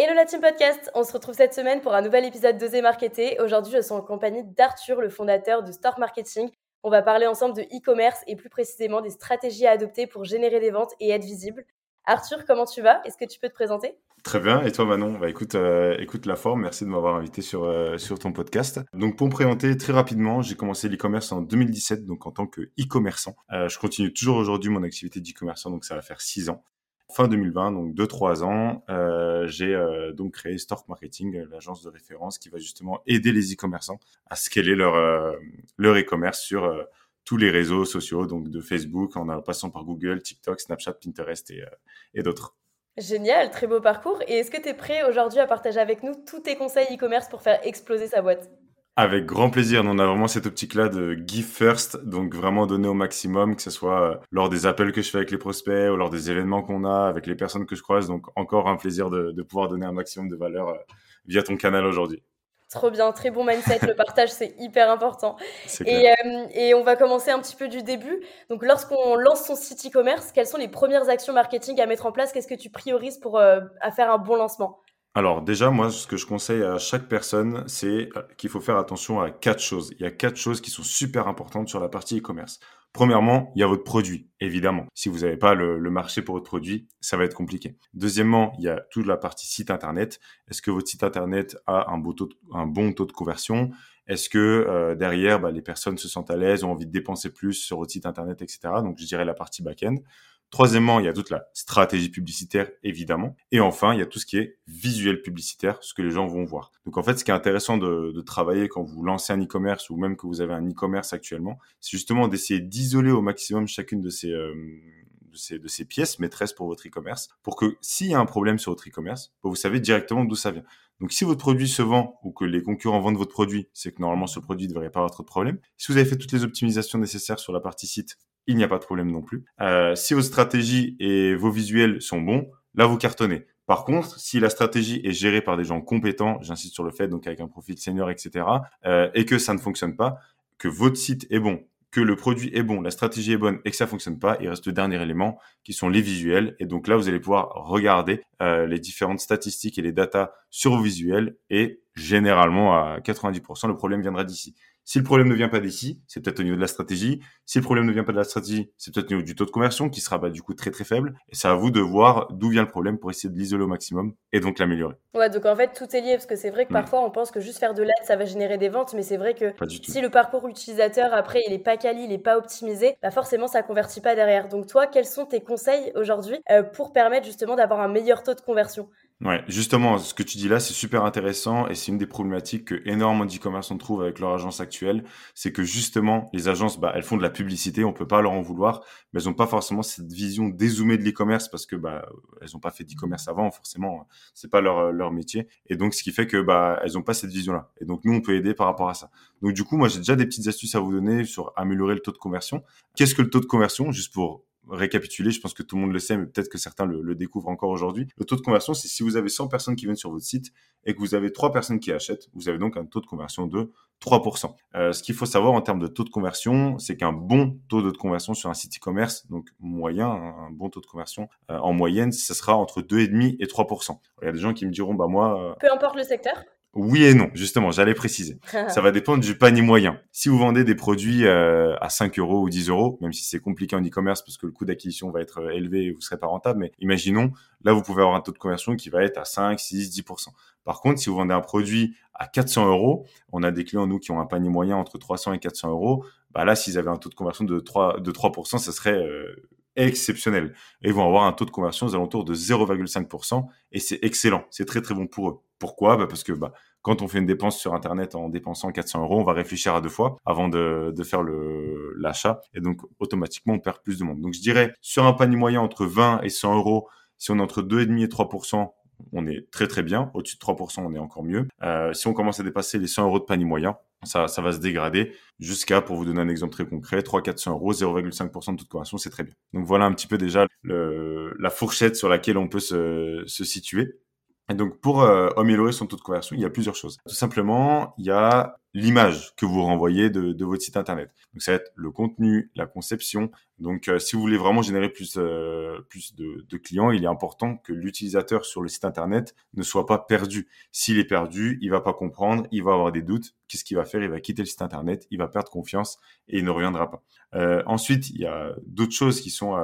Hello la team podcast, on se retrouve cette semaine pour un nouvel épisode d'Oser Marketer. Aujourd'hui, je suis en compagnie d'Arthur, le fondateur de Store Marketing. On va parler ensemble de e-commerce et plus précisément des stratégies à adopter pour générer des ventes et être visible. Arthur, comment tu vas? Est-ce que tu peux te présenter? Très bien. Et toi, Manon? Bah, écoute, euh, écoute la forme. Merci de m'avoir invité sur, euh, sur ton podcast. Donc, pour me présenter très rapidement, j'ai commencé l'e-commerce en 2017, donc en tant que e-commerçant. Euh, je continue toujours aujourd'hui mon activité d'e-commerçant, donc ça va faire six ans. Fin 2020, donc 2-3 ans, j'ai donc créé Stork Marketing, l'agence de référence qui va justement aider les e-commerçants à scaler leur, leur e-commerce sur tous les réseaux sociaux, donc de Facebook en passant par Google, TikTok, Snapchat, Pinterest et, et d'autres. Génial, très beau parcours. Et est-ce que tu es prêt aujourd'hui à partager avec nous tous tes conseils e-commerce pour faire exploser sa boîte? Avec grand plaisir. On a vraiment cette optique-là de give first, donc vraiment donner au maximum, que ce soit euh, lors des appels que je fais avec les prospects ou lors des événements qu'on a avec les personnes que je croise. Donc encore un plaisir de, de pouvoir donner un maximum de valeur euh, via ton canal aujourd'hui. Trop bien, très bon mindset. Le partage, c'est hyper important. Et, euh, et, on va commencer un petit peu du début. Donc, lorsqu'on lance son site e-commerce, quelles sont les premières actions marketing à mettre en place? Qu'est-ce que tu priorises pour euh, à faire un bon lancement? Alors déjà, moi, ce que je conseille à chaque personne, c'est euh, qu'il faut faire attention à quatre choses. Il y a quatre choses qui sont super importantes sur la partie e-commerce. Premièrement, il y a votre produit, évidemment. Si vous n'avez pas le, marché pour votre produit, ça va être compliqué. Deuxièmement, il y a toute la partie site internet. Est-ce que votre site internet a un, bon taux de conversion? Est-ce que euh, derrière, bah, les personnes se sentent à l'aise, ont envie de dépenser plus sur votre site internet, etc. Donc, je dirais la partie back-end. Troisièmement, il y a toute la stratégie publicitaire, évidemment. Et enfin, il y a tout ce qui est visuel publicitaire, ce que les gens vont voir. Donc en fait, ce qui est intéressant de, de travailler quand vous lancez un e-commerce ou même que vous avez un e-commerce actuellement, c'est justement d'essayer d'isoler au maximum chacune de ces, euh, de ces, de ces pièces maîtresses pour votre e-commerce, pour que s'il y a un problème sur votre e-commerce, bah, vous savez directement d'où ça vient. Donc si votre produit se vend ou que les concurrents vendent votre produit, c'est que normalement ce produit ne devrait pas avoir trop de problème. Si vous avez fait toutes les optimisations nécessaires sur la partie site, il n'y a pas de problème non plus. Euh, si vos stratégies et vos visuels sont bons, là vous cartonnez. Par contre, si la stratégie est gérée par des gens compétents, j'insiste sur le fait, donc avec un profil senior, etc., euh, et que ça ne fonctionne pas, que votre site est bon, que le produit est bon, la stratégie est bonne et que ça fonctionne pas, il reste le dernier élément qui sont les visuels. Et donc là, vous allez pouvoir regarder euh, les différentes statistiques et les datas sur vos visuels et généralement à 90%, le problème viendra d'ici. Si le problème ne vient pas d'ici, c'est peut-être au niveau de la stratégie. Si le problème ne vient pas de la stratégie, c'est peut-être au niveau du taux de conversion qui sera bah, du coup très très faible. Et c'est à vous de voir d'où vient le problème pour essayer de l'isoler au maximum et donc l'améliorer. Ouais, donc en fait tout est lié parce que c'est vrai que mm. parfois on pense que juste faire de l'aide ça va générer des ventes, mais c'est vrai que si le parcours utilisateur après il est pas quali, il est pas optimisé, bah forcément ça convertit pas derrière. Donc toi, quels sont tes conseils aujourd'hui euh, pour permettre justement d'avoir un meilleur taux de conversion? Ouais, justement, ce que tu dis là, c'est super intéressant et c'est une des problématiques que énormément d'e-commerce on trouve avec leur agence actuelle, c'est que justement, les agences, bah, elles font de la publicité, on peut pas leur en vouloir, mais elles ont pas forcément cette vision dézoomée de l'e-commerce parce que bah, elles ont pas fait d'e-commerce avant, forcément, c'est pas leur leur métier, et donc ce qui fait que bah, elles ont pas cette vision-là. Et donc nous, on peut aider par rapport à ça. Donc du coup, moi, j'ai déjà des petites astuces à vous donner sur améliorer le taux de conversion. Qu'est-ce que le taux de conversion, juste pour récapituler, je pense que tout le monde le sait, mais peut-être que certains le, découvrent encore aujourd'hui. Le taux de conversion, c'est si vous avez 100 personnes qui viennent sur votre site et que vous avez 3 personnes qui achètent, vous avez donc un taux de conversion de 3%. Euh, ce qu'il faut savoir en termes de taux de conversion, c'est qu'un bon taux de conversion sur un site e-commerce, donc moyen, un bon taux de conversion euh, en moyenne, ce sera entre 2,5 et 3%. Il y a des gens qui me diront, bah moi... Euh, Peu importe le secteur oui et non, justement, j'allais préciser. ça va dépendre du panier moyen. Si vous vendez des produits euh, à 5 euros ou 10 euros, même si c'est compliqué en e-commerce parce que le coût d'acquisition va être euh, élevé et vous serez pas rentable, mais imaginons, là, vous pouvez avoir un taux de conversion qui va être à 5, 6, 10%. Par contre, si vous vendez un produit à 400 euros, on a des clients, nous, qui ont un panier moyen entre 300 et 400 euros, bah là, s'ils avaient un taux de conversion de 3, de 3%, ça serait euh, exceptionnel. Et ils vont avoir un taux de conversion aux alentours de 0,5% et c'est excellent. C'est très, très bon pour eux. Pourquoi? Bah Parce que bah, quand on fait une dépense sur Internet en dépensant 400 euros, on va réfléchir à deux fois avant de, de faire l'achat. Et donc, automatiquement, on perd plus de monde. Donc, je dirais, sur un panier moyen entre 20 et 100 euros, Si on est entre 2,5 et 3%, on est très très bien. Au-dessus de 3%, on est encore mieux. Euh, si on commence à dépasser les 100 euros de panier moyen, ça, ça va se dégrader jusqu'à, pour vous donner un exemple très concret, 300-400 euros, 0,5% de toute conversion, c'est très bien. Donc voilà un petit peu déjà le, la fourchette sur laquelle on peut se, se situer. Donc, pour euh, améliorer son taux de conversion, il y a plusieurs choses. Tout simplement, il y a l'image que vous renvoyez de, de, votre site internet. Donc, ça va être le contenu, la conception. Donc, euh, si vous voulez vraiment générer plus, euh, plus de, de, clients, il est important que l'utilisateur sur le site internet ne soit pas perdu. S'il est perdu, il va pas comprendre, il va avoir des doutes. Qu'est-ce qu'il va faire? Il va quitter le site internet, il va perdre confiance et il ne reviendra pas. ensuite, il y a d'autres choses qui sont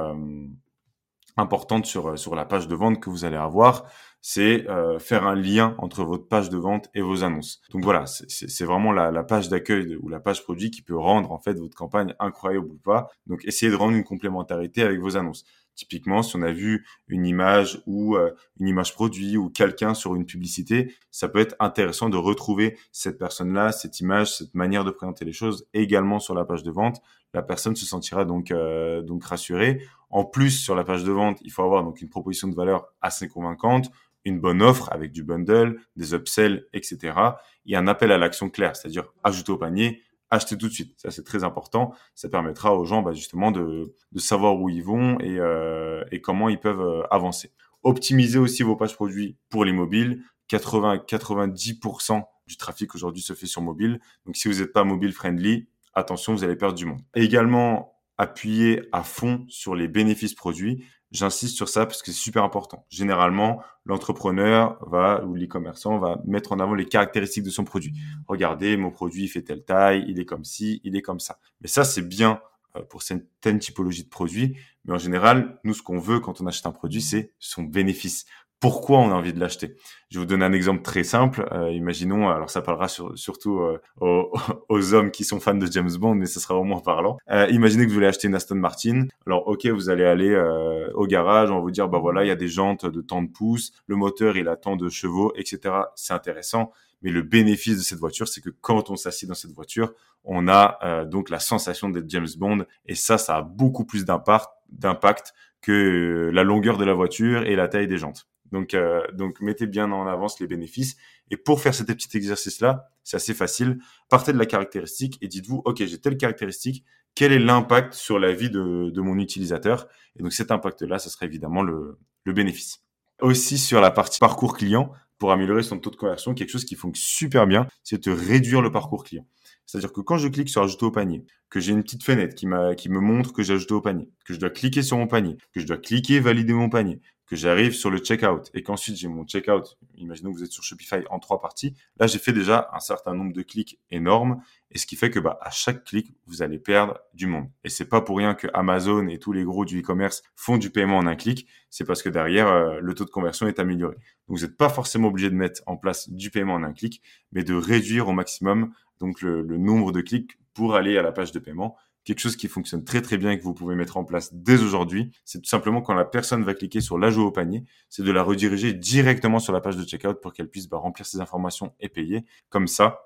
importantes sur, sur la page de vente que vous allez avoir c'est euh, faire un lien entre votre page de vente et vos annonces. Donc voilà, c'est vraiment la, la page d'accueil ou la page produit qui peut rendre en fait votre campagne incroyable ou pas. Donc essayez de rendre une complémentarité avec vos annonces. Typiquement, si on a vu une image ou euh, une image produit ou quelqu'un sur une publicité, ça peut être intéressant de retrouver cette personne-là, cette image, cette manière de présenter les choses également sur la page de vente. La personne se sentira donc euh, donc rassurée. En plus, sur la page de vente, il faut avoir donc une proposition de valeur assez convaincante, une bonne offre avec du bundle, des upsells, etc. a un appel à l'action clair, c'est-à-dire ajouter au panier, acheter tout de suite. Ça, c'est très important. Ça permettra aux gens bah, justement de, savoir où ils vont et, euh, et comment ils peuvent euh, avancer. Optimisez aussi vos pages produits pour les mobiles. 80-90% du trafic aujourd'hui se fait sur mobile. Donc, si vous n'êtes pas mobile friendly, attention, vous allez perdre du monde. également, appuyer à fond sur les bénéfices produits. J'insiste sur ça parce que c'est super important. Généralement, l'entrepreneur va ou l'e-commerçant va mettre en avant les caractéristiques de son produit. Regardez, mon produit fait telle taille, il est comme ci, il est comme ça. Mais ça, c'est bien euh, pour certaines typologies de produits. Mais en général, nous, ce qu'on veut quand on achète un produit, c'est son bénéfice pourquoi on a envie de l'acheter. Je vous donner un exemple très simple. Euh, imaginons, alors ça parlera surtout euh, aux, hommes qui sont fans de James Bond, mais ce sera au moins parlant. Euh, imaginez que vous voulez acheter une Aston Martin. Alors ok, vous allez aller euh, au garage, on va vous dire, bah voilà, il y a des jantes de tant de pouces, le moteur il a tant de chevaux, etc. C'est intéressant. Mais le bénéfice de cette voiture, c'est que quand on s'assied dans cette voiture, on a donc la sensation d'être James Bond. Et ça, ça a beaucoup plus d'impact que la longueur de la voiture et la taille des jantes. Donc, euh, donc mettez bien en avance les bénéfices. Et pour faire cet exercice-là, c'est assez facile. Partez de la caractéristique et dites-vous, OK, j'ai telle caractéristique. Quel est l'impact sur la vie de, mon utilisateur? Et donc cet impact-là, ce serait évidemment le, le bénéfice. Aussi sur la partie parcours client, pour améliorer son taux de conversion, quelque chose qui fonctionne super bien, c'est de réduire le parcours client. C'est-à-dire que quand je clique sur ajouter au panier, que j'ai une petite fenêtre qui, qui me montre que j'ai ajouté au panier, que je dois cliquer sur mon panier, que je dois cliquer valider mon panier, que j'arrive sur le checkout et qu'ensuite j'ai mon checkout, imaginons que vous êtes sur Shopify en trois parties, là j'ai fait déjà un certain nombre de clics énormes et ce qui fait que bah, à chaque clic vous allez perdre du monde. Et c'est pas pour rien que Amazon et tous les gros du e-commerce font du paiement en un clic, c'est parce que derrière euh, le taux de conversion est amélioré. Donc vous n'êtes pas forcément obligé de mettre en place du paiement en un clic, mais de réduire au maximum donc le, le nombre de clics pour aller à la page de paiement quelque chose qui fonctionne très très bien et que vous pouvez mettre en place dès aujourd'hui, c'est tout simplement quand la personne va cliquer sur l'ajout au panier, c'est de la rediriger directement sur la page de checkout pour qu'elle puisse bah, remplir ses informations et payer. Comme ça,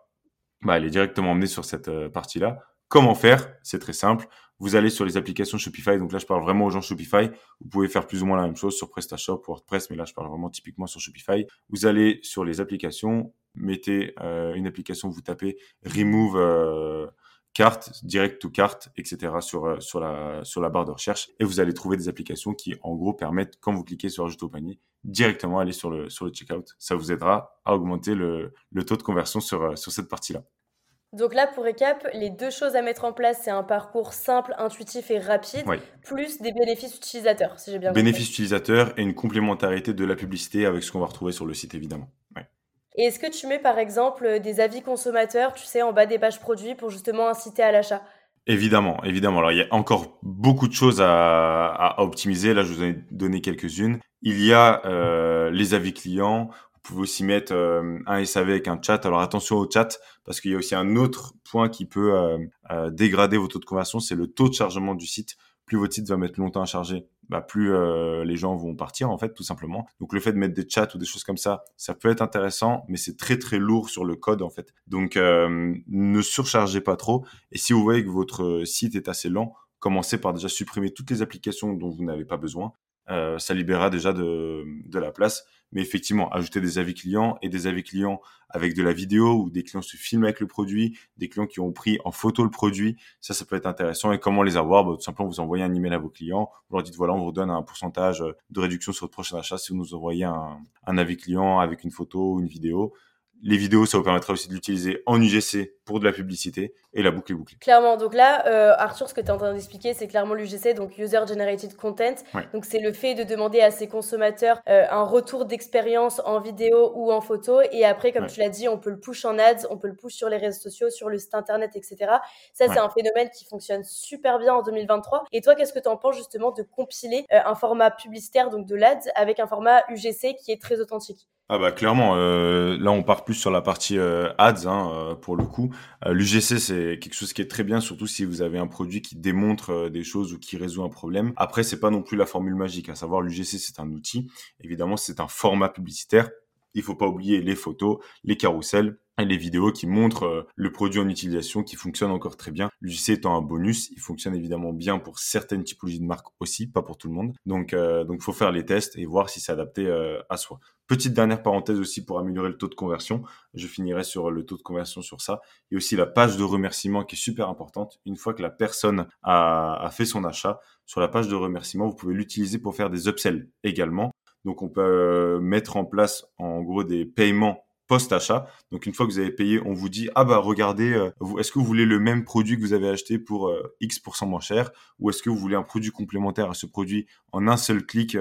bah, elle est directement emmenée sur cette euh, partie-là. Comment faire? C'est très simple. Vous allez sur les applications Shopify. Donc là, je parle vraiment aux gens Shopify. Vous pouvez faire plus ou moins la même chose sur PrestaShop, WordPress, mais là, je parle vraiment typiquement sur Shopify. Vous allez sur les applications, mettez euh, une application, vous tapez Remove euh, carte, direct to carte, etc. sur, euh, sur, la, sur la barre de recherche. Et vous allez trouver des applications qui, en gros, permettent, quand vous cliquez sur ajouter au panier, directement aller sur le, sur le checkout. Ça vous aidera à augmenter le, le taux de conversion sur, euh, sur cette partie-là. Donc là, pour récap, les deux choses à mettre en place, c'est un parcours simple, intuitif et rapide, plus des bénéfices utilisateurs, si j'ai bien compris. Bénéfices utilisateurs et une complémentarité de la publicité avec ce qu'on va retrouver sur le site, évidemment. Et est-ce que tu mets par exemple des avis consommateurs, tu sais, en bas des pages produits pour justement inciter à l'achat? Évidemment, évidemment. Alors, il y a encore beaucoup de choses à, optimiser. Là, je vous ai donné quelques-unes. Il y a euh, les avis clients. Vous pouvez aussi mettre euh, un SAV avec un chat. Alors, attention au chat, parce qu'il y a aussi un autre point qui peut euh, dégrader votre taux de conversion, c'est le taux de chargement du site. Plus votre site va mettre longtemps à charger, bah, plus euh, les gens vont partir en fait tout simplement. Donc le fait de mettre des chats ou des choses comme ça, ça peut être intéressant, mais c'est très très lourd sur le code en fait. Donc euh, ne surchargez pas trop. Et si vous voyez que votre site est assez lent, commencez par déjà supprimer toutes les applications dont vous n'avez pas besoin. Ça libérera déjà de, la place. Mais effectivement, ajouter des avis clients et des avis clients avec de la vidéo où des clients se filment avec le produit, des clients qui ont pris en photo le produit, ça, ça peut être intéressant. Et comment les avoir? Bah, Tout simplement, vous envoyez un email à vos clients, vous leur dites voilà, on vous donne un pourcentage de réduction sur votre prochain achat si vous nous envoyez un, un avis client avec une photo ou une vidéo les vidéos, ça vous permettra aussi de l'utiliser en UGC pour de la publicité et la boucle est bouclée. Clairement. Donc là, euh, Arthur, ce que tu es en train d'expliquer, c'est clairement l'UGC, donc User Generated Content. Donc c'est le fait de demander à ses consommateurs euh, un retour d'expérience en vidéo ou en photo. Et après, comme tu l'as dit, on peut le push en ads, on peut le push sur les réseaux sociaux, sur le site internet, etc. Ça, c'est un phénomène qui fonctionne super bien en 2023. Et toi, qu'est-ce que tu en penses justement de compiler euh, un format publicitaire, donc de l'ADS, avec un format UGC qui est très authentique? Ah bah clairement, euh, là on part plus sur la partie euh, ads hein, euh, pour le coup. L'UGC c'est quelque chose qui est très bien, surtout si vous avez un produit qui démontre des choses ou qui résout un problème. Après c'est pas non plus la formule magique, à savoir l'UGC c'est un outil. Évidemment c'est un format publicitaire. Il faut pas oublier les photos, les carousels et les vidéos qui montrent le produit en utilisation qui fonctionne encore très bien. L'UGC étant un bonus, il fonctionne évidemment bien pour certaines typologies de marques aussi, pas pour tout le monde. Donc donc faut faire les tests et voir si c'est adapté à soi. Petite dernière parenthèse aussi pour améliorer le taux de conversion. Je finirai sur le taux de conversion sur ça. Et aussi la page de remerciement qui est super importante. Une fois que la personne a, fait son achat, sur la page de remerciement, vous pouvez l'utiliser pour faire des upsells également. Donc on peut euh, mettre en place en gros des paiements post-achat. Donc une fois que vous avez payé, on vous dit ah bah regardez, euh, est-ce que vous voulez le même produit que vous avez acheté pour euh, X moins cher ou est-ce que vous voulez un produit complémentaire à ce produit en un seul clic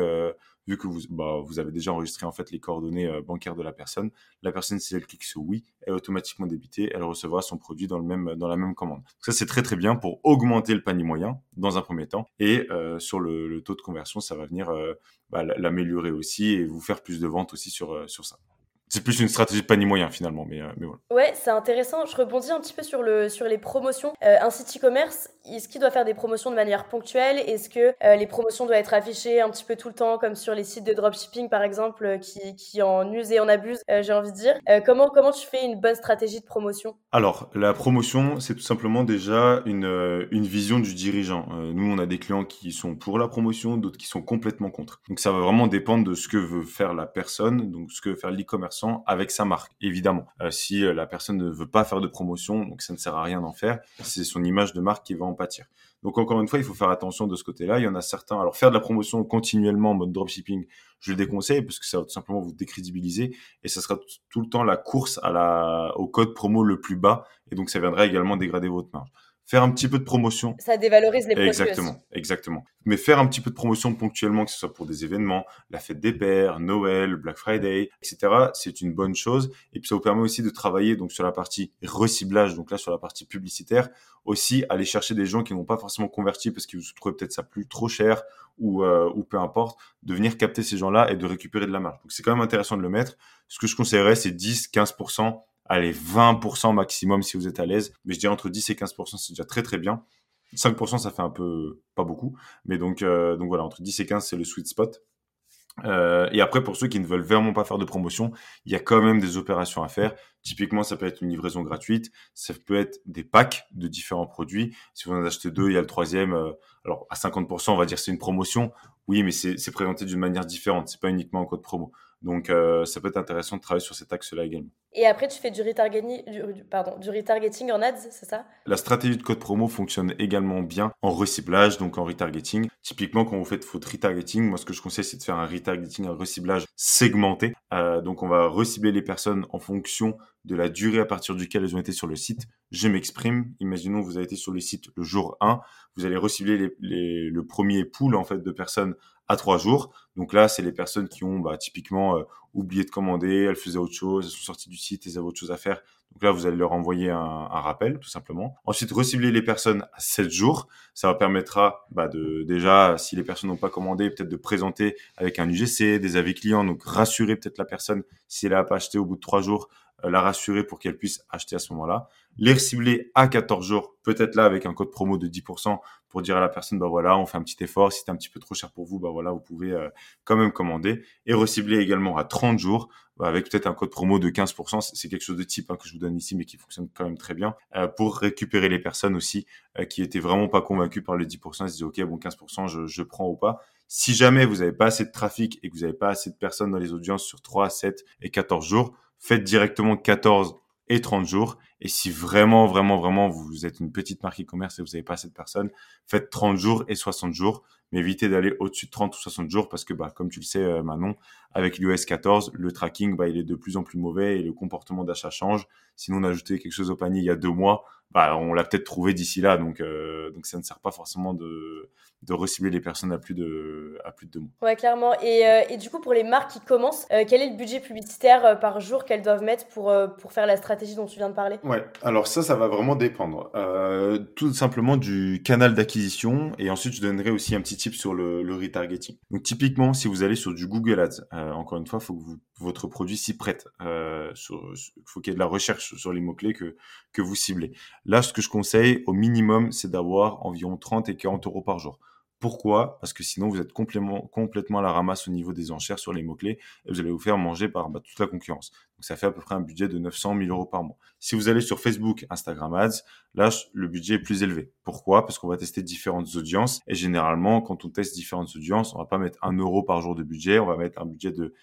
vu que vous, bah, vous avez déjà enregistré en fait les coordonnées euh, bancaires de la personne, la personne si elle clique sur oui, elle est automatiquement débitée, elle recevra son produit dans le même dans la même commande. ça c'est très très bien pour augmenter le panier moyen dans un premier temps et euh, sur le, taux de conversion ça va venir euh, bah, l'améliorer aussi et vous faire plus de ventes aussi sur sur ça c'est plus une stratégie de panier moyen finalement, mais, euh, mais voilà. Ouais, c'est intéressant. Je rebondis un petit peu sur, le, sur les promotions. Euh, un site e-commerce, est-ce qu'il doit faire des promotions de manière ponctuelle? Est-ce que euh, les promotions doivent être affichées un petit peu tout le temps, comme sur les sites de dropshipping par exemple, qui, qui en usent et en abusent, j'ai envie de dire? Comment, comment tu fais une bonne stratégie de promotion? Alors, la promotion, c'est tout simplement déjà une, une vision du dirigeant. nous, on a des clients qui sont pour la promotion, d'autres qui sont complètement contre. Donc, ça va vraiment dépendre de ce que veut faire la personne, donc ce que veut faire l'e-commerce avec sa marque, évidemment. Euh, si euh, la personne ne veut pas faire de promotion, donc ça ne sert à rien d'en faire, c'est son image de marque qui va en Donc encore une fois, il faut faire attention de ce côté-là. Il y en a certains. Alors faire de la promotion continuellement en mode dropshipping, je le déconseille parce que ça va tout simplement vous décrédibiliser et ça sera tout le temps la course au code promo le plus bas et donc ça viendra également dégrader votre marge faire un petit peu de promotion. Ça dévalorise les produits. Exactement, exactement. Mais faire un petit peu de promotion ponctuellement, que ce soit pour des événements, la fête des pères, Noël, Black Friday, etc. C'est une bonne chose. Et puis ça vous permet aussi de travailler donc sur la partie reciblage, donc là sur la partie publicitaire, aussi aller chercher des gens qui n'ont pas forcément converti parce qu'ils vous trouvent peut-être ça plus trop cher ou, euh, ou peu importe, de venir capter ces gens-là et de récupérer de la marge. Donc c'est quand même intéressant de le mettre. Ce que je conseillerais, c'est 10-15% allez, 20% maximum si vous êtes à l'aise. Mais je dirais entre 10 et 15%, c'est déjà très très bien. 5%, ça fait un peu pas beaucoup. Mais donc, euh, donc voilà, entre 10 et 15, c'est le sweet spot. Euh, et après, pour ceux qui ne veulent vraiment pas faire de promotion, il y a quand même des opérations à faire. Typiquement, ça peut être une livraison gratuite, ça peut être des packs de différents produits. Si vous en achetez deux, il y a le troisième. Euh, alors à 50%, on va dire c'est une promotion. Oui, mais c'est présenté d'une manière différente. C'est pas uniquement en code promo. Donc, euh, ça peut être intéressant de travailler sur cet axe-là également. Et après, tu fais du retargeting, du, pardon, du retargeting en ads, c'est ça? La stratégie de code promo fonctionne également bien en reciblage, donc en retargeting. Typiquement, quand vous faites votre retargeting, moi, ce que je conseille, c'est de faire un retargeting, un reciblage segmenté. Euh, donc, on va recibler les personnes en fonction de la durée à partir duquel elles ont été sur le site. Je m'exprime. Imaginons vous avez été sur le site le jour 1. Vous allez recibler les, le premier pool en fait de personnes à trois jours. Donc là, c'est les personnes qui ont bah, typiquement euh, oublié de commander, elles faisaient autre chose, elles sont sorties du site, elles avaient autre chose à faire. Donc là, vous allez leur envoyer un, un rappel, tout simplement. Ensuite, recibler les personnes à 7 jours. Ça permettra bah, de déjà, si les personnes n'ont pas commandé, peut-être de présenter avec un UGC, des avis clients, donc rassurer peut-être la personne si elle n'a pas acheté au bout de trois jours, la rassurer pour qu'elle puisse acheter à ce moment-là. Les recibler à 14 jours, peut-être là avec un code promo de 10% pour dire à la personne, bah voilà, on fait un petit effort. Si c'est un petit peu trop cher pour vous, bah voilà, vous pouvez euh, quand même commander. Et recibler également à 30 jours bah, avec peut-être un code promo de 15%. C'est quelque chose de type hein, que je vous donne ici, mais qui fonctionne quand même très bien euh, pour récupérer les personnes aussi qui étaient vraiment pas convaincues par les 10%. Ils se disaient, OK, bon, 15%, je, je prends ou pas Si jamais vous n'avez pas assez de trafic et que vous n'avez pas assez de personnes dans les audiences sur 3, 7 et 14 jours, faites directement 14 et 30 jours. Et si vraiment, vraiment, vraiment, vous êtes une petite marque e-commerce et vous n'avez pas assez de personnes, faites 30 jours et 60 jours. Mais évitez d'aller au-dessus de 30 ou 60 jours parce que, bah, comme tu le sais, euh, Manon, avec l'iOS 14, le tracking, bah, il est de plus en plus mauvais et le comportement d'achat change. Sinon, on a ajouté quelque chose au panier il y a deux mois, bah, on l'a peut-être trouvé d'ici là. Donc, euh, donc ça ne sert pas forcément de, de recibler les personnes à plus de, à plus de deux mois. Ouais, clairement. Et, euh, et du coup, pour les marques qui commencent, euh, quel est le budget publicitaire euh, par jour qu'elles doivent mettre pour, pour faire la stratégie dont tu viens de parler? Ouais, alors ça, ça va vraiment dépendre. tout simplement du canal d'acquisition. Et ensuite, je donnerai aussi un petit tip sur le, le retargeting. Donc, typiquement, si vous allez sur du Google Ads, encore une fois, il faut que votre produit s'y prête. Il faut qu'il y ait de la recherche sur les mots-clés que vous ciblez. Là, ce que je conseille au minimum, c'est d'avoir environ 30 et 40 euros par jour. Pourquoi? Parce que sinon, vous êtes complètement, à la ramasse au niveau des enchères sur les mots-clés et vous allez vous faire manger par bah, toute la concurrence. Donc, ça fait à peu près un budget de 900 000 euros par mois. Si vous allez sur Facebook, Instagram Ads, là, le budget est plus élevé. Pourquoi? Parce qu'on va tester différentes audiences et généralement, quand on teste différentes audiences, on va pas mettre un euro par jour de budget, on va mettre un budget de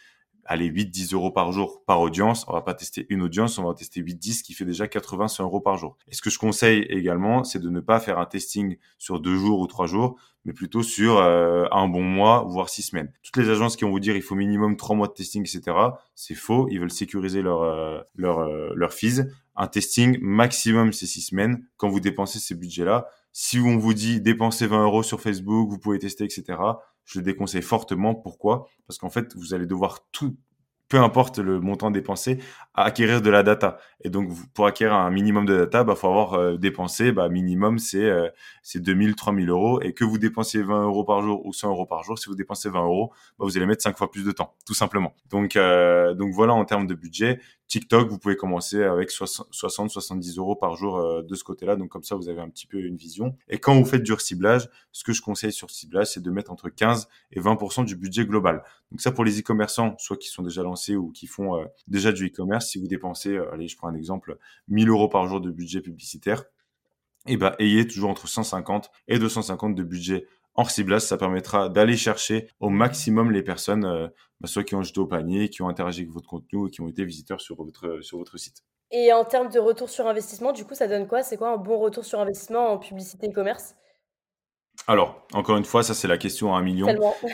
allez, 8, 10 euros par jour par audience. On va pas tester une audience, on va tester 8, 10 qui fait déjà 80, 100 euros par jour. Et ce que je conseille également, c'est de ne pas faire un testing sur deux jours ou trois jours, mais plutôt sur euh, un bon mois, voire six semaines. Toutes les agences qui vont vous dire il faut minimum trois mois de testing, etc., c'est faux. Ils veulent sécuriser leur euh, leur euh, leur fees. Un testing maximum c'est six semaines. Quand vous dépensez ces budgets-là, si on vous dit dépensez 20 euros sur Facebook, vous pouvez tester, etc je le déconseille fortement. Pourquoi? Parce qu'en fait, vous allez devoir tout, peu importe le montant dépensé, acquérir de la data. Et donc, pour acquérir un minimum de data, bah, faut avoir euh, dépensé, bah, minimum, c'est euh, c'est 2000, 3000 euros. Et que vous dépensiez 20 euros par jour ou 100 euros par jour, si vous dépensez 20 euros, bah, vous allez mettre 5 fois plus de temps, tout simplement. Donc, euh, donc voilà en termes de budget. TikTok, vous pouvez commencer avec 60-70 euros par jour euh, de ce côté-là. Donc comme ça, vous avez un petit peu une vision. Et quand vous faites du ciblage, ce que je conseille sur ciblage, c'est de mettre entre 15 et 20% du budget global. Donc ça, pour les e-commerçants, soit qui sont déjà lancés ou qui font euh, déjà du e-commerce, si vous dépensez, euh, allez, je prends un exemple, 1000 euros par jour de budget publicitaire, eh ben, ayez toujours entre 150 et 250 de budget en ciblage, ça permettra d'aller chercher au maximum les personnes, euh, bah, soit qui ont jeté au panier, qui ont interagi avec votre contenu qui ont été visiteurs sur votre, sur votre site. Et en termes de retour sur investissement, du coup, ça donne quoi? C'est quoi un bon retour sur investissement en publicité e-commerce? Alors, encore une fois, ça c'est la question à un million.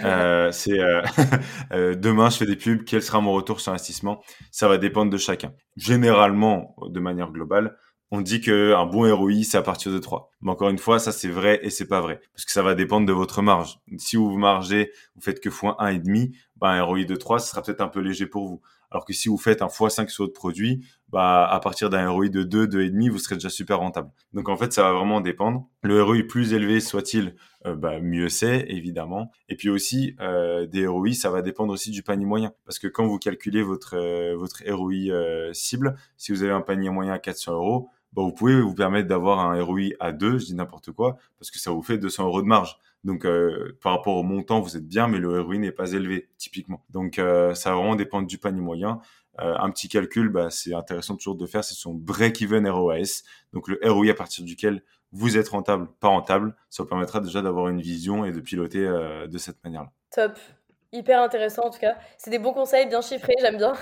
Euh, c'est euh, euh, demain, je fais des pubs, quel sera mon retour sur investissement? Ça va dépendre de chacun. Généralement, de manière globale, on dit qu'un bon ROI, c'est à partir de 3. Mais encore une fois, ça c'est vrai et c'est pas vrai. Parce que ça va dépendre de votre marge. Si vous margez, vous faites que x1,5, bah, un ROI de 3, ce sera peut-être un peu léger pour vous. Alors que si vous faites un x5 sur votre produit, bah, à partir d'un ROI de 2, 2,5, vous serez déjà super rentable. Donc en fait, ça va vraiment dépendre. Le ROI plus élevé soit-il, euh, bah, mieux c'est, évidemment. Et puis aussi, euh, des ROI, ça va dépendre aussi du panier moyen. Parce que quand vous calculez votre, euh, votre ROI cible, si vous avez un panier moyen à 400 euros, bah, vous pouvez vous permettre d'avoir un ROI à 2, je dis n'importe quoi, parce que ça vous fait 200 euros de marge. Donc, euh, par rapport au montant, vous êtes bien, mais le ROI n'est pas élevé, typiquement. Donc, euh, ça va vraiment dépendre du panier moyen. Euh, un petit calcul, bah, c'est intéressant toujours de faire, c'est son break-even ROAS. Donc, le ROI à partir duquel vous êtes rentable, pas rentable. Ça vous permettra déjà d'avoir une vision et de piloter de cette manière-là. Top. Hyper intéressant en tout cas. C'est des bons conseils, bien chiffrés, j'aime bien.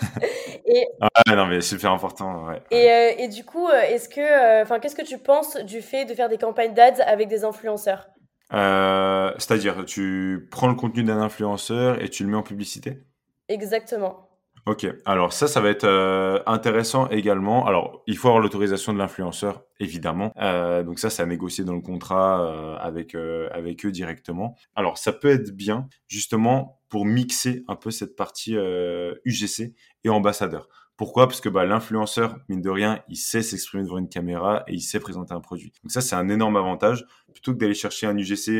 et... Ah non, mais super important. Ouais. Et, euh, et, du coup, est-ce que, euh, enfin, qu'est-ce que tu penses du fait de faire des campagnes d'ads avec des influenceurs? C'est-à-dire, tu prends le contenu d'un influenceur et tu le mets en publicité? Exactement. Ok, alors ça, ça va être euh, intéressant également. Alors, il faut avoir l'autorisation de l'influenceur, évidemment. Euh, donc ça, c'est à négocier dans le contrat euh, avec avec eux directement. Alors, ça peut être bien justement pour mixer un peu cette partie UGC et ambassadeur. Pourquoi? Parce que bah, l'influenceur, mine de rien, il sait s'exprimer devant une caméra et il sait présenter un produit. Donc ça, c'est un énorme avantage. Plutôt que d'aller chercher un UGC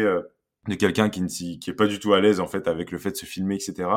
de quelqu'un qui ne qui est pas du tout à l'aise en fait avec le fait de se filmer, etc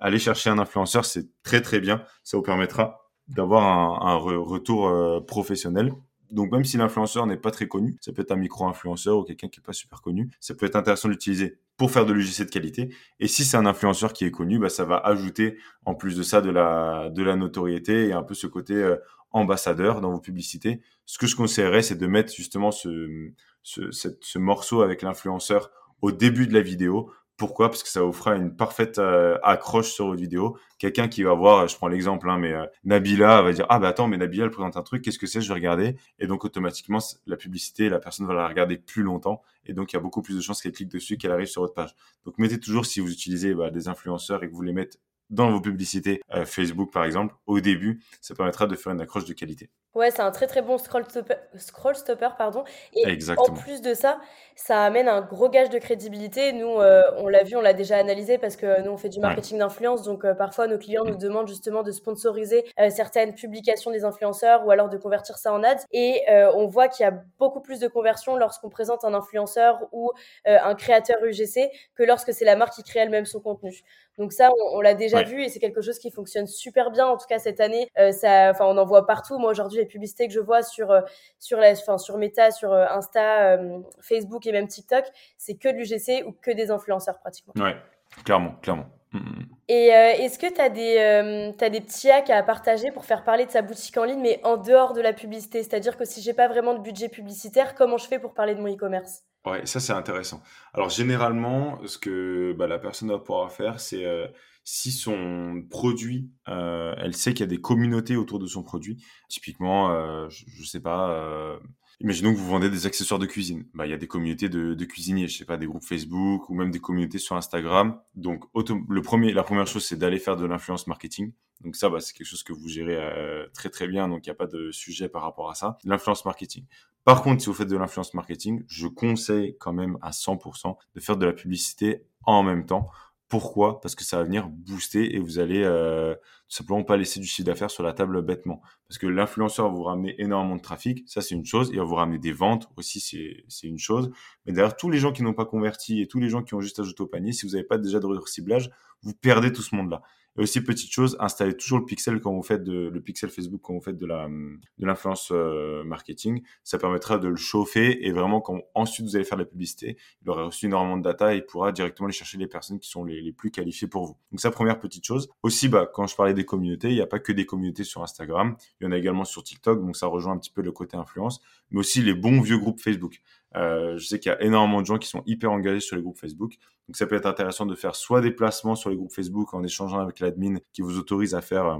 aller chercher un influenceur, c'est très très bien. Ça vous permettra d'avoir un, retour euh, professionnel. Donc même si l'influenceur n'est pas très connu, ça peut être un micro-influenceur ou quelqu'un qui est pas super connu, ça peut être intéressant d'utiliser pour faire de l'UGC de qualité. Et si c'est un influenceur qui est connu, bah, ça va ajouter en plus de ça de la, de la notoriété et un peu ce côté euh, ambassadeur dans vos publicités. Ce que je conseillerais, c'est de mettre justement ce, ce, ce morceau avec l'influenceur au début de la vidéo Pourquoi? Parce que ça vous fera une parfaite euh, accroche sur votre vidéo. Quelqu'un qui va voir, je prends l'exemple, hein, mais euh, Nabila va dire ah bah attends, mais Nabila elle présente un truc, qu'est-ce que c'est? Je vais regarder. Et donc automatiquement la publicité, la personne va la regarder plus longtemps, et donc il y a beaucoup plus de chances qu'elle clique dessus, qu'elle arrive sur votre page. Donc mettez toujours si vous utilisez bah, des influenceurs et que vous les mettez dans vos publicités euh, Facebook par exemple au début, ça permettra de faire une accroche de qualité. Ouais, c'est un très très bon scroll stopper, scroll stopper pardon. Et en plus de ça, ça amène un gros gage de crédibilité. Nous, euh, on l'a vu, on l'a déjà analysé parce que nous, on fait du marketing d'influence. Donc, euh, parfois, nos clients nous demandent justement de sponsoriser certaines publications des influenceurs ou alors de convertir ça en ads. Et on voit qu'il y a beaucoup plus de conversion lorsqu'on présente un influenceur ou un créateur UGC que lorsque c'est la marque qui crée elle-même son contenu. Donc ça, on, l'a déjà vu et c'est quelque chose qui fonctionne super bien. En tout cas, cette année, euh, ça, enfin, on en voit partout. Moi, aujourd'hui, les publicités que je vois sur euh, sur la, enfin, sur Meta, sur euh, Insta, Facebook et même TikTok, c'est que de l'UGC ou que des influenceurs pratiquement. Ouais, clairement, clairement. Mm, mm, mm. Et est-ce que tu as, des, as des petits hacks à partager pour faire parler de sa boutique en ligne, mais en dehors de la publicité? C'est-à-dire que si j'ai pas vraiment de budget publicitaire, comment je fais pour parler de mon e-commerce? Ouais, ça c'est intéressant. Alors généralement, ce que bah, la personne va pouvoir faire, c'est euh, si son produit, euh, elle sait qu'il y a des communautés autour de son produit. Typiquement, euh, je, je sais pas, Imaginons que vous vendez des accessoires de cuisine. Bah, il y a des communautés de, cuisiniers, je sais pas, des groupes Facebook ou même des communautés sur Instagram. Donc, le premier, la première chose, c'est d'aller faire de l'influence marketing. Donc ça, bah, c'est quelque chose que vous gérez euh, très très bien. Donc, il n'y a pas de sujet par rapport à ça. L'influence marketing. Par contre, si vous faites de l'influence marketing, je conseille quand même à 100% de faire de la publicité en même temps pourquoi Parce que ça va venir booster et vous allez euh, tout simplement pas laisser du chiffre d'affaires sur la table bêtement. Parce que l'influenceur va vous ramener énormément de trafic, ça c'est une chose, il va vous ramener des ventes aussi, c'est une chose. Mais derrière tous les gens qui n'ont pas converti et tous les gens qui ont juste ajouté au panier, si vous n'avez pas déjà de ciblage, vous perdez tout ce monde-là. Et aussi, petite chose, installez toujours le pixel quand vous faites le pixel Facebook quand vous faites de la, de l'influence euh, marketing. Ça permettra de le chauffer et vraiment quand ensuite vous allez faire de la publicité, il aura reçu énormément de data et il pourra directement aller chercher les personnes qui sont les, les plus qualifiées pour vous. Donc, ça, première petite chose. Aussi, bah, quand je parlais des communautés, il n'y a pas que des communautés sur Instagram. Il y en a également sur TikTok. Donc, ça rejoint un petit peu le côté influence, mais aussi les bons vieux groupes Facebook. Euh, je sais qu'il y a énormément de gens qui sont hyper engagés sur les groupes Facebook. Donc ça peut être intéressant de faire soit des placements sur les groupes Facebook en échangeant avec l'admin qui vous autorise à faire euh,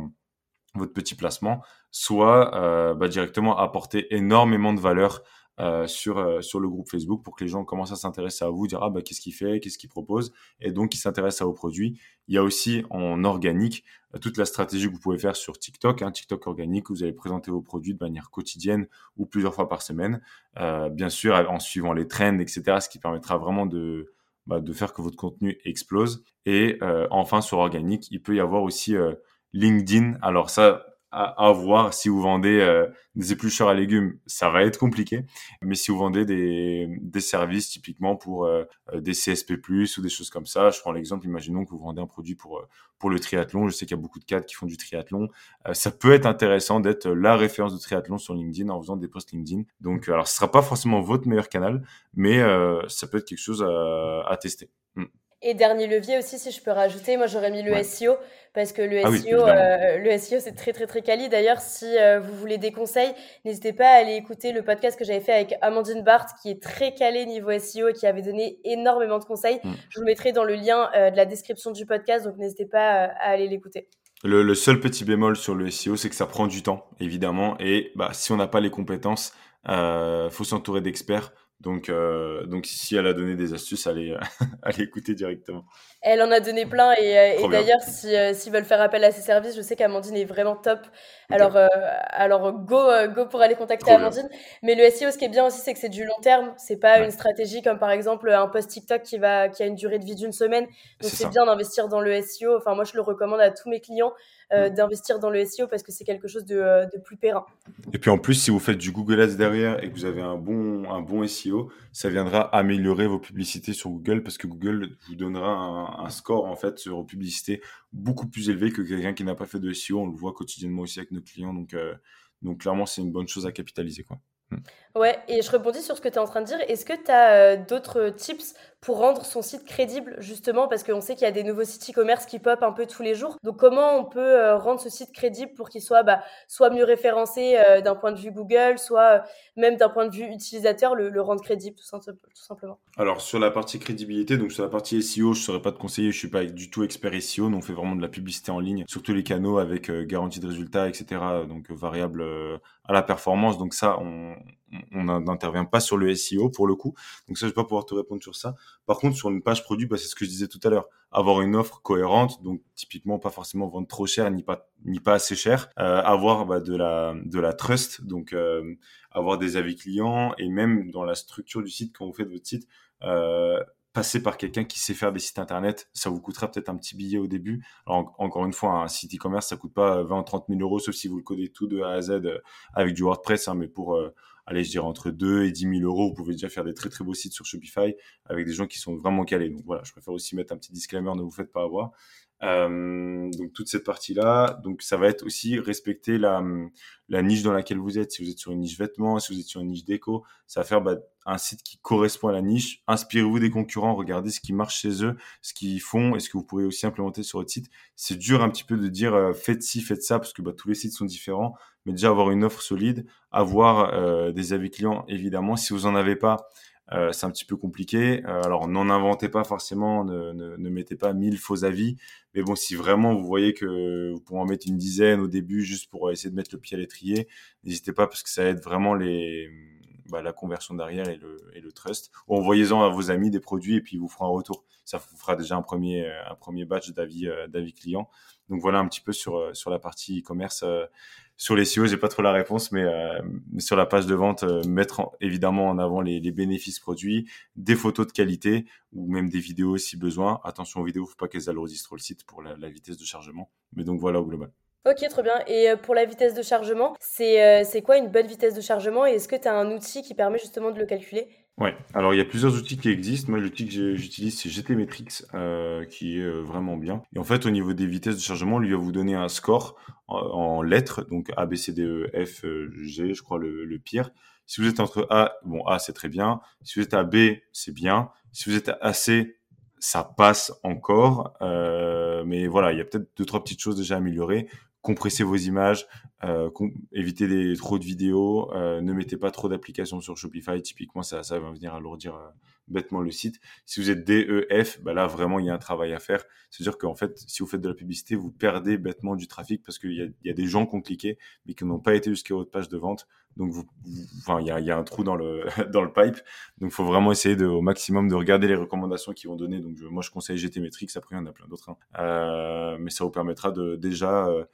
votre petit placement, soit euh, bah, directement apporter énormément de valeur euh, sur euh, sur le groupe Facebook pour que les gens commencent à s'intéresser à vous, dire ah bah qu'est-ce qu'il fait, qu'est-ce qu'il propose, et donc ils s'intéressent à vos produits. Il y a aussi en organique euh, toute la stratégie que vous pouvez faire sur TikTok, hein, TikTok organique, où vous allez présenter vos produits de manière quotidienne ou plusieurs fois par semaine, bien sûr en suivant les trends, etc., ce qui permettra vraiment de bah, de faire que votre contenu explose. Et enfin sur organique, il peut y avoir aussi LinkedIn. Alors ça, à, voir. Si vous vendez euh, des éplucheurs à légumes, ça va être compliqué. Mais si vous vendez des, des services typiquement pour euh, euh, des CSP+, ou des choses comme ça, je prends l'exemple, imaginons que vous vendez un produit pour, pour le triathlon. Je sais qu'il y a beaucoup de cadres qui font du triathlon. ça peut être intéressant d'être la référence de triathlon sur LinkedIn en faisant des posts LinkedIn. Donc, alors, ce sera pas forcément votre meilleur canal, mais ça peut être quelque chose à, à tester. Hmm. Et dernier levier aussi, si je peux rajouter, moi j'aurais mis le SEO parce que le ah SEO, euh, le SEO c'est très très très quali. D'ailleurs, si euh, vous voulez des conseils, n'hésitez pas à aller écouter le podcast que j'avais fait avec Amandine Barthes, qui est très calée niveau SEO et qui avait donné énormément de conseils. Mm. Je vous mettrai dans le lien euh, de la description du podcast, donc n'hésitez pas à aller l'écouter. Le, le, seul petit bémol sur le SEO, c'est que ça prend du temps, évidemment, et bah, si on n'a pas les compétences, faut s'entourer d'experts donc, euh, donc si elle a donné des astuces, allez, allez écouter directement. Elle en a donné plein et, euh, d'ailleurs, si, euh, s'ils veulent faire appel à ses services, je sais qu'Amandine est vraiment top. Alors, euh, alors go, go pour aller contacter Amandine. Mais le SEO, ce qui est bien aussi, c'est que c'est du long terme. C'est pas une stratégie comme par exemple un post TikTok qui va, qui a une durée de vie d'une semaine. Donc c'est bien d'investir dans le SEO. Enfin, moi, je le recommande à tous mes clients. Mm. d'investir dans le SEO parce que c'est quelque chose de, de, plus périn. Et puis en plus, si vous faites du Google Ads derrière et que vous avez un bon, un bon SEO, ça viendra améliorer vos publicités sur Google parce que Google vous donnera un, un, score en fait sur publicité beaucoup plus élevé que quelqu'un qui n'a pas fait de SEO. On le voit quotidiennement aussi avec nos clients, donc euh, donc clairement c'est une bonne chose à capitaliser quoi. Ouais, et je rebondis sur ce que tu es en train de dire. Est-ce que tu as d'autres tips pour rendre son site crédible, justement, parce qu'on sait qu'il y a des nouveaux sites e-commerce qui pop un peu tous les jours. Donc, comment on peut euh, rendre ce site crédible pour qu'il soit bah, soit mieux référencé euh, d'un point de vue Google, soit euh, même d'un point de vue utilisateur, le, rendre crédible, tout, simplement? Alors, sur la partie crédibilité, donc sur la partie SEO, je ne saurais pas te conseiller, je suis pas du tout expert SEO, on fait vraiment de la publicité en ligne sur tous les canaux avec garantie de résultats, etc. Donc, variable à la performance. Donc, ça, on n'intervient pas sur le SEO pour le coup. Donc, ça, je vais pas pouvoir te répondre sur ça. Par contre, sur une page produit, bah, c'est ce que je disais tout à l'heure. Avoir une offre cohérente, donc typiquement pas forcément vendre trop cher ni pas ni pas assez cher. Euh, avoir bah, de la de la trust, donc euh, avoir des avis clients et même dans la structure du site quand vous faites votre site. Euh, passer par quelqu'un qui sait faire des sites internet, ça vous coûtera peut-être un petit billet au début. Alors, encore une fois, un site e-commerce, ça coûte pas 20 30 000 euros, sauf si vous le codez tout de A à Z avec du WordPress, hein, mais pour allez, je dirais entre 2 et 10 000 euros, vous pouvez déjà faire des très très beaux sites sur Shopify avec des gens qui sont vraiment calés. Donc voilà, je préfère aussi mettre un petit disclaimer, ne vous faites pas avoir. Euh, donc toute cette partie-là, donc ça va être aussi respecter la, la niche dans laquelle vous êtes. Si vous êtes sur une niche vêtements, si vous êtes sur une niche déco, ça va faire bah, un site qui correspond à la niche. Inspirez-vous des concurrents, regardez ce qui marche chez eux, ce qu'ils font et ce que vous pourrez aussi implémenter sur votre site? C'est dur un petit peu de dire euh, faites ci, faites ça, parce que bah, tous les sites sont différents. Mais déjà avoir une offre solide, avoir euh, des avis clients évidemment. Si vous en avez pas, euh, c'est un petit peu compliqué. Euh, alors, n'en inventez pas forcément, ne, ne, ne, mettez pas mille faux avis. Mais bon, si vraiment vous voyez que vous pouvez en mettre une dizaine au début juste pour essayer de mettre le pied à l'étrier, n'hésitez pas parce que ça aide vraiment les, bah, la conversion derrière et le, et le trust. Ou envoyez-en à vos amis des produits et puis ils vous feront un retour. Ça vous fera déjà un premier, un premier batch d'avis, euh, d'avis clients. Donc voilà un petit peu sur, sur la partie e-commerce sur les SEO, j'ai pas trop la réponse, mais, euh, sur la page de vente, euh, mettre évidemment en avant les, bénéfices produits, des photos de qualité ou même des vidéos si besoin. Attention aux vidéos, faut pas qu'elles alourdissent trop le site pour la, vitesse de chargement. Mais donc voilà au global. Ok, très bien. Et euh, pour la vitesse de chargement, c'est c'est quoi une bonne vitesse de chargement et est-ce que tu as un outil qui permet justement de le calculer? Ouais, alors il y a plusieurs outils qui existent. Moi, l'outil que j'utilise, c'est GTmetrix, euh, qui est euh, vraiment bien. Et en fait, au niveau des vitesses de chargement, lui va vous donner un score en, lettres, donc A, B, C, D, E, F, G, je crois le, pire. Si vous êtes entre A, bon, A, c'est très bien. Si vous êtes à B, c'est bien. Si vous êtes à C, ça passe encore. Euh, mais voilà, il y a peut-être deux, trois petites choses déjà améliorées compressez vos images, euh, évitez des, trop de vidéos, euh, ne mettez pas trop d'applications sur Shopify. Typiquement, ça, ça va venir alourdir euh, bêtement le site. Si vous êtes DEF, bah là vraiment il y a un travail à faire. C'est-à-dire qu'en fait, si vous faites de la publicité, vous perdez bêtement du trafic parce qu'il y a, des gens qui ont cliqué mais qui n'ont pas été jusqu'à votre page de vente. Donc vous, enfin il y a, y a, un trou dans le dans le pipe. Donc il faut vraiment essayer de, au maximum de regarder les recommandations qu'ils vont donner. Donc moi je conseille GTmetrix. Après il y en a plein d'autres. Hein. Euh, mais ça vous permettra de déjà euh,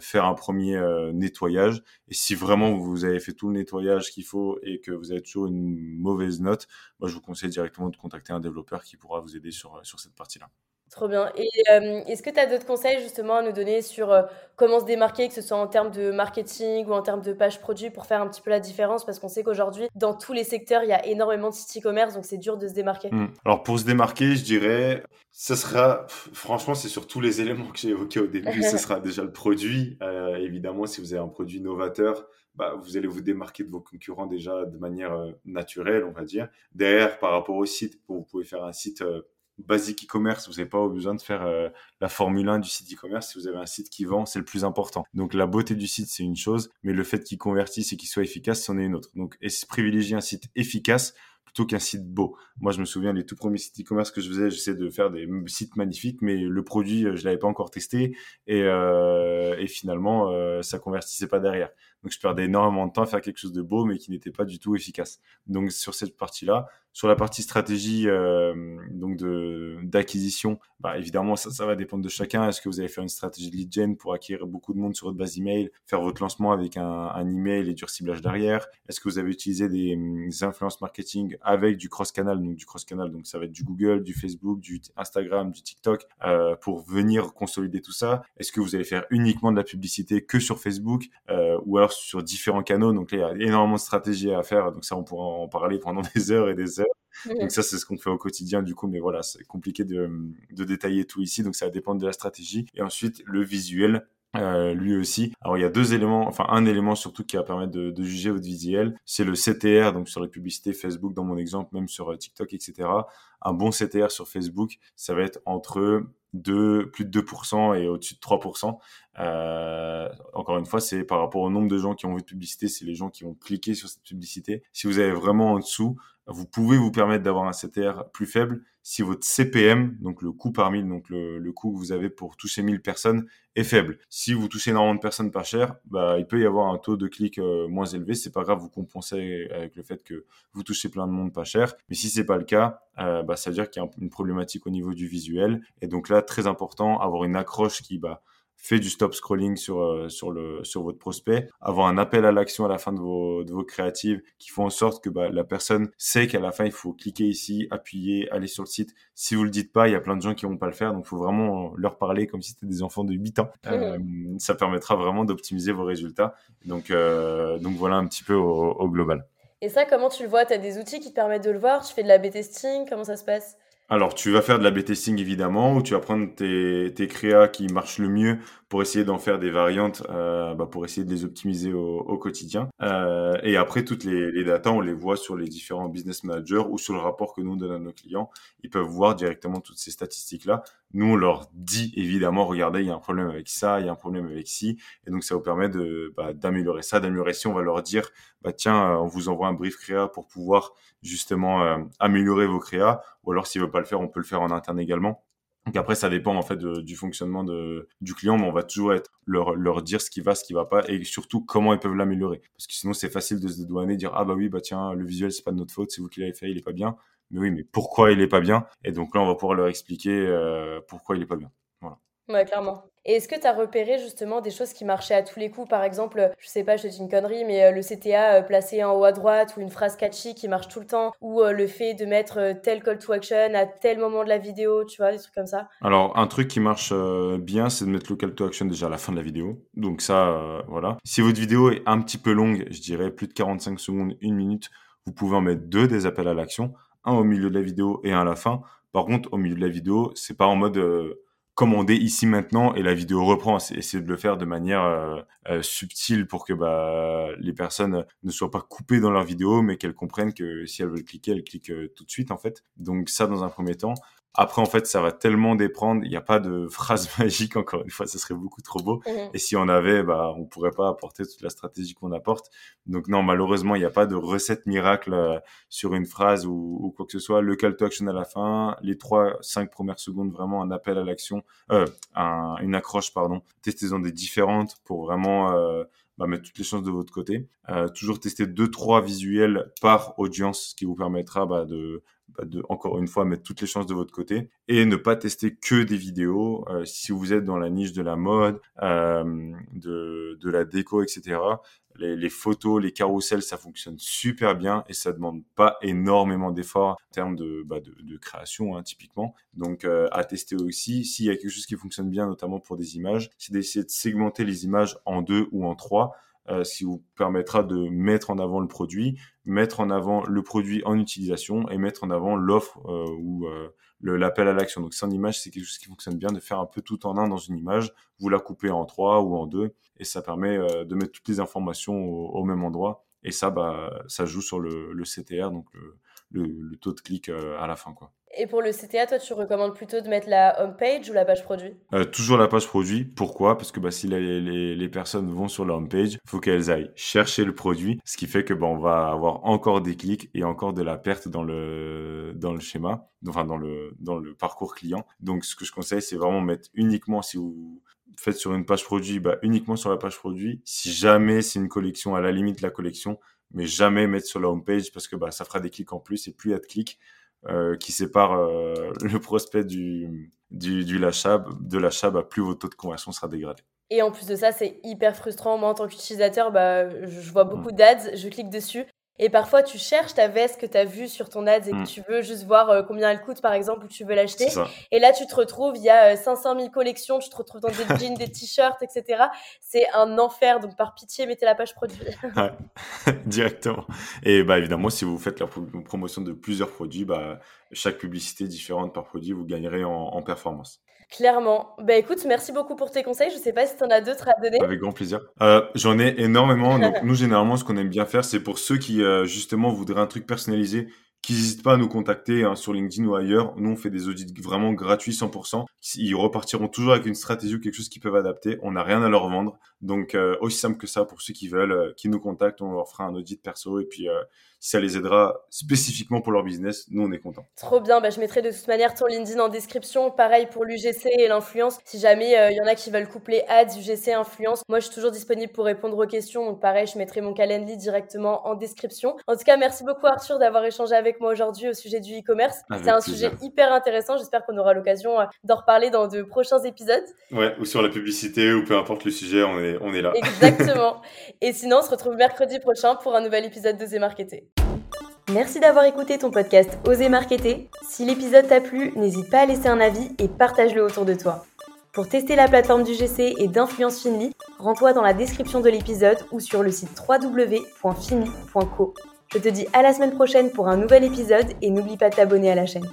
faire un premier euh, nettoyage. Et si vraiment vous avez fait tout le nettoyage qu'il faut et que vous avez toujours une mauvaise note, moi je vous conseille directement de contacter un développeur qui pourra vous aider sur, sur cette partie-là. Trop bien. Et euh, est-ce que tu as d'autres conseils justement à nous donner sur euh, comment se démarquer, que ce soit en termes de marketing ou en termes de page produit pour faire un petit peu la différence? Parce qu'on sait qu'aujourd'hui, dans tous les secteurs, il y a énormément de sites e-commerce, donc c'est dur de se démarquer. Mmh. Alors pour se démarquer, je dirais, ce sera, franchement, c'est sur tous les éléments que j'ai évoqués au début. ce sera déjà le produit. Euh, évidemment, si vous avez un produit novateur, bah, vous allez vous démarquer de vos concurrents déjà de manière naturelle, on va dire. Derrière, par rapport au site, vous pouvez faire un site basique e-commerce, vous n'avez pas besoin de faire euh, la Formule 1 du site e-commerce. Si vous avez un site qui vend, c'est le plus important. Donc la beauté du site, c'est une chose, mais le fait qu'il convertisse et qu'il soit efficace, c'en est une autre. Donc et privilégier un site efficace plutôt qu'un site beau. Moi, je me souviens des tout premiers sites e-commerce que je faisais, j'essaie de faire des sites magnifiques, mais le produit, euh, je l'avais pas encore testé et, euh, et finalement, euh, ça convertissait pas derrière. Donc, je perdais énormément de temps à faire quelque chose de beau, mais qui n'était pas du tout efficace. Donc, sur cette partie-là, sur la partie stratégie euh, donc d'acquisition, bah, évidemment, ça, va dépendre de chacun. Est-ce que vous allez faire une stratégie de lead gen pour acquérir beaucoup de monde sur votre base email, faire votre lancement avec un, email et du ciblage derrière? Est-ce que vous avez utilisé des, des influences marketing avec du cross-canal, donc du cross-canal, donc ça va être du Google, du Facebook, du Instagram, du TikTok, euh, pour venir consolider tout ça Est-ce que vous allez faire uniquement de la publicité que sur Facebook euh, ou alors sur différents canaux? Donc là, il y a énormément de stratégies à faire, donc ça, on pourra en parler pendant des heures et des heures. Donc ça, c'est ce qu'on fait au quotidien, du coup, mais voilà, c'est compliqué de, de détailler tout ici, donc ça va dépendre de la stratégie. Et ensuite, le visuel, euh, lui aussi. Alors il y a deux éléments, enfin un élément surtout qui va permettre de, de juger votre visuel, c'est le CTR, donc sur les publicités Facebook dans mon exemple, même sur euh, TikTok, etc. Un bon CTR sur Facebook, ça va être entre 2, plus de 2% et au-dessus de 3%. Euh, encore une fois, c'est par rapport au nombre de gens qui ont vu de publicité, c'est les gens qui ont cliqué sur cette publicité. Si vous avez vraiment en dessous, vous pouvez vous permettre d'avoir un CTR plus faible si votre CPM, donc le coût par mille, donc le, le coût que vous avez pour toucher 1000 personnes, est faible. Si vous touchez énormément de personnes pas cher, bah, il peut y avoir un taux de clic euh, moins élevé. C'est pas grave, vous compensez avec le fait que vous touchez plein de monde pas cher. Mais si c'est pas le cas, euh, bah, ça veut dire qu'il y a une problématique au niveau du visuel. Et donc là, très important, avoir une accroche qui, bah, fait du stop scrolling sur, euh, sur, le, sur votre prospect, avoir un appel à l'action à la fin de vos, de vos créatives qui font en sorte que bah, la personne sait qu'à la fin, il faut cliquer ici, appuyer, aller sur le site. Si vous le dites pas, il y a plein de gens qui vont pas le faire, donc il faut vraiment leur parler comme si c'était des enfants de 8 ans. Euh, ça permettra vraiment d'optimiser vos résultats. Donc, euh, donc voilà un petit peu au, au global. Et ça, comment tu le vois? Tu as des outils qui te permettent de le voir? Tu fais de la B-testing Comment ça se passe? Alors, tu vas faire de la B-testing évidemment, ou tu vas prendre tes, tes créas qui marchent le mieux pour essayer d'en faire des variantes, euh, bah, pour essayer de les optimiser au, quotidien. Euh, et après, toutes les, les datas, on les voit sur les différents business managers ou sur le rapport que nous on donne à nos clients. Ils peuvent voir directement toutes ces statistiques-là. Nous, on leur dit évidemment, regardez, il y a un problème avec ça, il y a un problème avec ci. Et donc, ça vous permet de bah, d'améliorer ça, d'améliorer si on va leur dire, bah tiens, on vous envoie un brief créa pour pouvoir justement euh, améliorer vos créas. Ou alors, s'ils veulent pas le faire, on peut le faire en interne également. Donc après, ça dépend en fait du fonctionnement de, du client, mais on va toujours être leur, leur dire ce qui va, ce qui va pas, et surtout comment ils peuvent l'améliorer. Parce que sinon, c'est facile de se dédouaner, dire ah bah oui, bah tiens, le visuel c'est pas de notre faute, c'est vous qui l'avez fait, il est pas bien. Mais oui, mais pourquoi il est pas bien? Et donc là, on va pouvoir leur expliquer euh, pourquoi il est pas bien. Clairement. Et est-ce que tu as repéré justement des choses qui marchaient à tous les coups? Par exemple, je sais pas, je te dis une connerie, mais euh, le CTA euh, placé en haut à droite ou une phrase catchy qui marche tout le temps ou euh, le fait de mettre tel call to action à tel moment de la vidéo, tu vois, des trucs comme ça? Alors, un truc qui marche bien, c'est de mettre le call to action déjà à la fin de la vidéo. Donc ça, voilà. Si votre vidéo est un petit peu longue, je dirais plus de 45 secondes, une minute, vous pouvez en mettre deux des appels à l'action, un au milieu de la vidéo et un à la fin. Par contre, au milieu de la vidéo, c'est pas en mode commander ici maintenant et la vidéo reprend. C'est essayer de le faire de manière euh, euh, subtile pour que bah, les personnes ne soient pas coupées dans leur vidéo, mais qu'elles comprennent que si elles veulent cliquer, elles cliquent euh, tout de suite en fait. Donc ça dans un premier temps. Après, en fait, ça va tellement dépendre. Il n'y a pas de phrase magique, encore une fois, ce serait beaucoup trop beau. Mhm. Et si on avait, bah, on pourrait pas apporter toute la stratégie qu'on apporte. Donc non, malheureusement, il n'y a pas de recette miracle euh, sur une phrase ou, ou, quoi que ce soit. Le call to action à la fin, les trois, cinq premières secondes, vraiment un appel à l'action, euh, un, une accroche, pardon. Testez-en des différentes pour vraiment euh, bah, mettre toutes les chances de votre côté. Euh, toujours tester deux, trois visuels par audience, ce qui vous permettra bah, de de, encore une fois, mettre toutes les chances de votre côté et ne pas tester que des vidéos. Euh, si vous êtes dans la niche de la mode, euh, de, la déco, etc., les, photos, les carousels, ça fonctionne super bien et ça demande pas énormément d'efforts en termes de, bah, création, hein, typiquement. Donc, euh, à tester aussi. S'il y a quelque chose qui fonctionne bien, notamment pour des images, c'est d'essayer de segmenter les images en deux ou en trois euh, ce qui vous permettra de mettre en avant le produit, mettre en avant le produit en utilisation et mettre en avant l'offre euh, ou euh, l'appel à l'action. Donc, c'est une image, c'est quelque chose qui fonctionne bien de faire un peu tout en un dans une image. Vous la coupez en trois ou en deux et ça permet euh, de mettre toutes les informations au, même endroit. Et ça, bah, ça joue sur le, CTR, donc le, le, taux de clic à la fin, quoi. Et pour le CTA, toi, tu recommandes plutôt de mettre la home page ou la page produit euh, Toujours la page produit. Pourquoi? Parce que bah, si les, les, personnes vont sur la home page, il faut qu'elles aillent chercher le produit, ce qui fait que bah, on va avoir encore des clics et encore de la perte dans le dans le schéma, enfin dans le dans le parcours client. Donc, ce que je conseille, c'est vraiment mettre uniquement si vous faites sur une page produit, bah, uniquement sur la page produit. Si jamais c'est une collection, à la limite la collection, mais jamais mettre sur la home page parce que bah, ça fera des clics en plus et plus il y a de clics qui séparent euh, le prospect du, du, de l'achat, bah, plus votre taux de conversion sera dégradé. Et en plus de ça, c'est hyper frustrant. Moi, en tant qu'utilisateur, bah, je vois beaucoup d'ads, je clique dessus et parfois, tu cherches ta veste que tu as vue sur ton ad et que mm. tu veux juste voir euh, combien elle coûte, par exemple, ou tu veux l'acheter. Et là, tu te retrouves, il y a 500 000 collections, tu te retrouves dans des jeans, des t-shirts, etc. C'est un enfer. Donc, par pitié, mettez la page produit. Directement. Et bah, évidemment, si vous faites la promotion de plusieurs produits, bah, chaque publicité différente par produit, vous gagnerez en, performance. Clairement. Bah écoute, merci beaucoup pour tes conseils. Je sais pas si tu en as d'autres à donner. Avec grand plaisir. Euh, j'en ai énormément. Donc, nous, généralement, ce qu'on aime bien faire, c'est pour ceux qui, euh, justement, voudraient un truc personnalisé, qui n'hésitent pas à nous contacter hein, sur LinkedIn ou ailleurs. Nous, on fait des audits vraiment gratuits, 100%. Ils repartiront toujours avec une stratégie ou quelque chose qu'ils peuvent adapter. On n'a rien à leur vendre. Donc, euh, aussi simple que ça, pour ceux qui veulent, euh, qui nous contactent, on leur fera un audit perso. Et puis, euh, si ça les aidera spécifiquement pour leur business, nous, on est contents. Trop bien. Bah, je mettrai de toute manière ton LinkedIn en description. Pareil pour l'UGC et l'influence. Si jamais il y en a qui veulent coupler ads, UGC, influence, moi, je suis toujours disponible pour répondre aux questions. Donc, pareil, je mettrai mon calendrier directement en description. En tout cas, merci beaucoup, Arthur, d'avoir échangé avec moi aujourd'hui au sujet du e-commerce. C'est un sujet hyper intéressant. J'espère qu'on aura l'occasion d'en reparler dans de prochains épisodes. Ouais, ou sur la publicité, ou peu importe le sujet, on est, on est là. Exactement. Et sinon, on se retrouve mercredi prochain pour un nouvel épisode d'Oser Marketer. Merci d'avoir écouté ton podcast Oser Marketer. Si l'épisode t'a plu, n'hésite pas à laisser un avis et partage-le autour de toi. Pour tester la plateforme du GC et d'Influence Finly, rends-toi dans la description de l'épisode ou sur le site www.finly.co. Je te dis à la semaine prochaine pour un nouvel épisode et n'oublie pas de t'abonner à la chaîne.